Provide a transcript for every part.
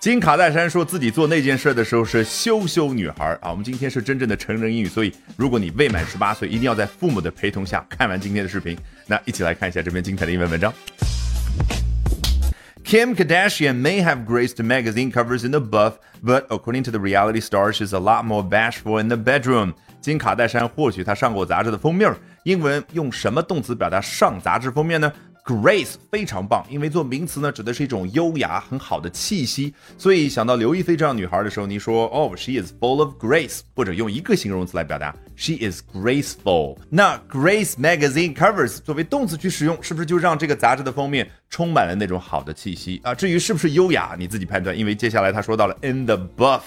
金卡戴珊说自己做那件事的时候是羞羞女孩啊。我们今天是真正的成人英语，所以如果你未满十八岁，一定要在父母的陪同下看完今天的视频。那一起来看一下这篇精彩的英文文章。Kim Kardashian may have graced magazine covers in the buff, but according to the reality star, she's a lot more bashful in the bedroom. 金卡戴珊或许她上过杂志的封面，英文用什么动词表达上杂志封面呢？Grace 非常棒，因为做名词呢，指的是一种优雅、很好的气息。所以想到刘亦菲这样女孩的时候，你说，Oh, she is full of grace，或者用一个形容词来表达，she is graceful。那 Grace magazine covers 作为动词去使用，是不是就让这个杂志的封面充满了那种好的气息啊？至于是不是优雅，你自己判断。因为接下来他说到了 in the buff，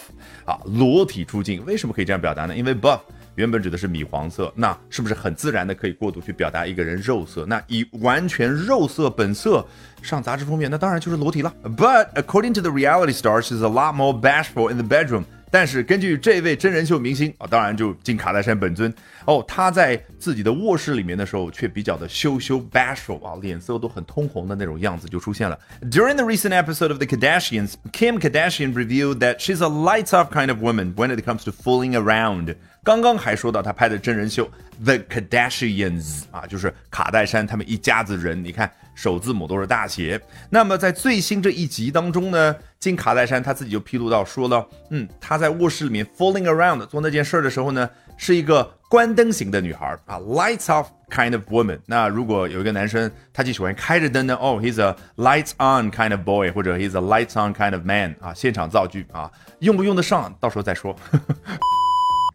啊，裸体出镜，为什么可以这样表达呢？因为 buff。原本指的是米黄色，那是不是很自然的可以过度去表达一个人肉色？那以完全肉色本色上杂志封面，那当然就是裸体了。But according to the reality star, she's a lot more bashful in the bedroom. 但是根据这位真人秀明星啊，当然就进卡戴珊本尊哦，他在自己的卧室里面的时候却比较的羞羞 bashful 啊，脸色都很通红的那种样子就出现了。During the recent episode of The Kardashians, Kim Kardashian revealed that she's a lights off kind of woman when it comes to fooling around. 刚刚还说到她拍的真人秀 The Kardashians 啊，就是卡戴珊他们一家子人，你看首字母都是大写。那么在最新这一集当中呢，金卡戴珊她自己就披露到说了，嗯，她在卧室里面 falling around 做那件事的时候呢，是一个关灯型的女孩啊，lights off kind of woman。那如果有一个男生他就喜欢开着灯呢，哦，he's a lights on kind of boy，或者 he's a lights on kind of man 啊，现场造句啊，用不用得上，到时候再说。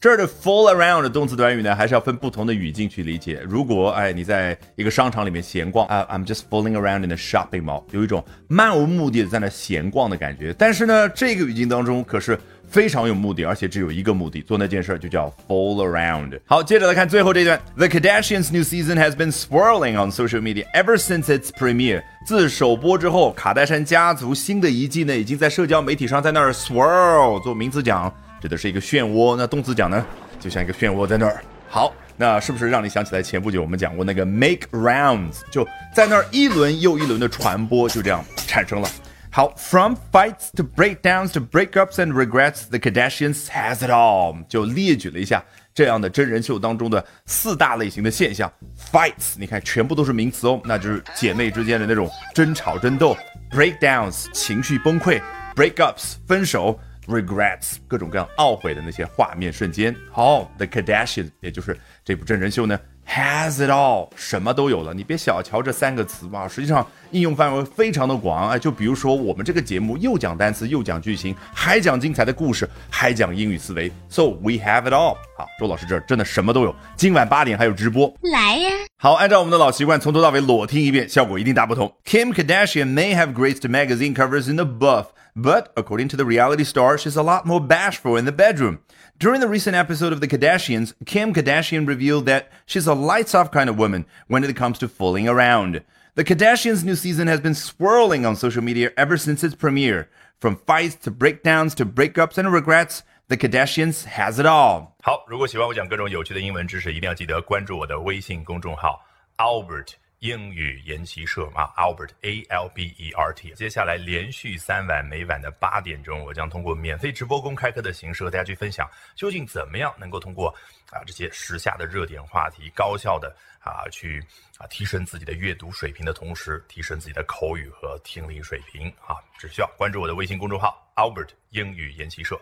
这儿的 fall around 的动词短语呢，还是要分不同的语境去理解。如果哎你在一个商场里面闲逛啊，I'm just falling around in the shopping mall，有一种漫无目的的在那闲逛的感觉。但是呢，这个语境当中可是非常有目的，而且只有一个目的，做那件事就叫 fall around。好，接着来看最后这一段，The Kardashians' new season has been swirling on social media ever since its premiere。自首播之后，卡戴珊家族新的一季呢，已经在社交媒体上在那儿 swirl，做名词讲。指的是一个漩涡，那动词讲呢，就像一个漩涡在那儿。好，那是不是让你想起来前不久我们讲过那个 make rounds，就在那儿一轮又一轮的传播，就这样产生了。好，from fights to breakdowns to breakups and regrets，the Kardashians has it all，就列举了一下这样的真人秀当中的四大类型的现象。fights，你看全部都是名词哦，那就是姐妹之间的那种争吵争斗；breakdowns，情绪崩溃；breakups，分手。Regrets 各种各样懊悔的那些画面瞬间。好，The Kardashians，也就是这部真人秀呢，has it all，什么都有了。你别小瞧这三个词嘛，实际上应用范围非常的广啊。就比如说我们这个节目又讲单词，又讲剧情，还讲精彩的故事，还讲英语思维。So we have it all。好，周老师这儿真的什么都有。今晚八点还有直播，来呀！好，按照我们的老习惯，从头到尾裸听一遍，效果一定大不同。Kim Kardashian may have graced magazine covers in the buff。But according to the reality star, she's a lot more bashful in the bedroom. During the recent episode of The Kardashians, Kim Kardashian revealed that she's a lights off kind of woman when it comes to fooling around. The Kardashians' new season has been swirling on social media ever since its premiere. From fights to breakdowns to breakups and regrets, The Kardashians has it all. 好，如果喜欢我讲各种有趣的英文知识，一定要记得关注我的微信公众号 Albert。英语研习社啊，Albert A L B E R T。接下来连续三晚，每晚的八点钟，我将通过免费直播公开课的形式和大家去分享，究竟怎么样能够通过啊这些时下的热点话题，高效的啊去啊提升自己的阅读水平的同时，提升自己的口语和听力水平啊，只需要关注我的微信公众号 Albert 英语研习社。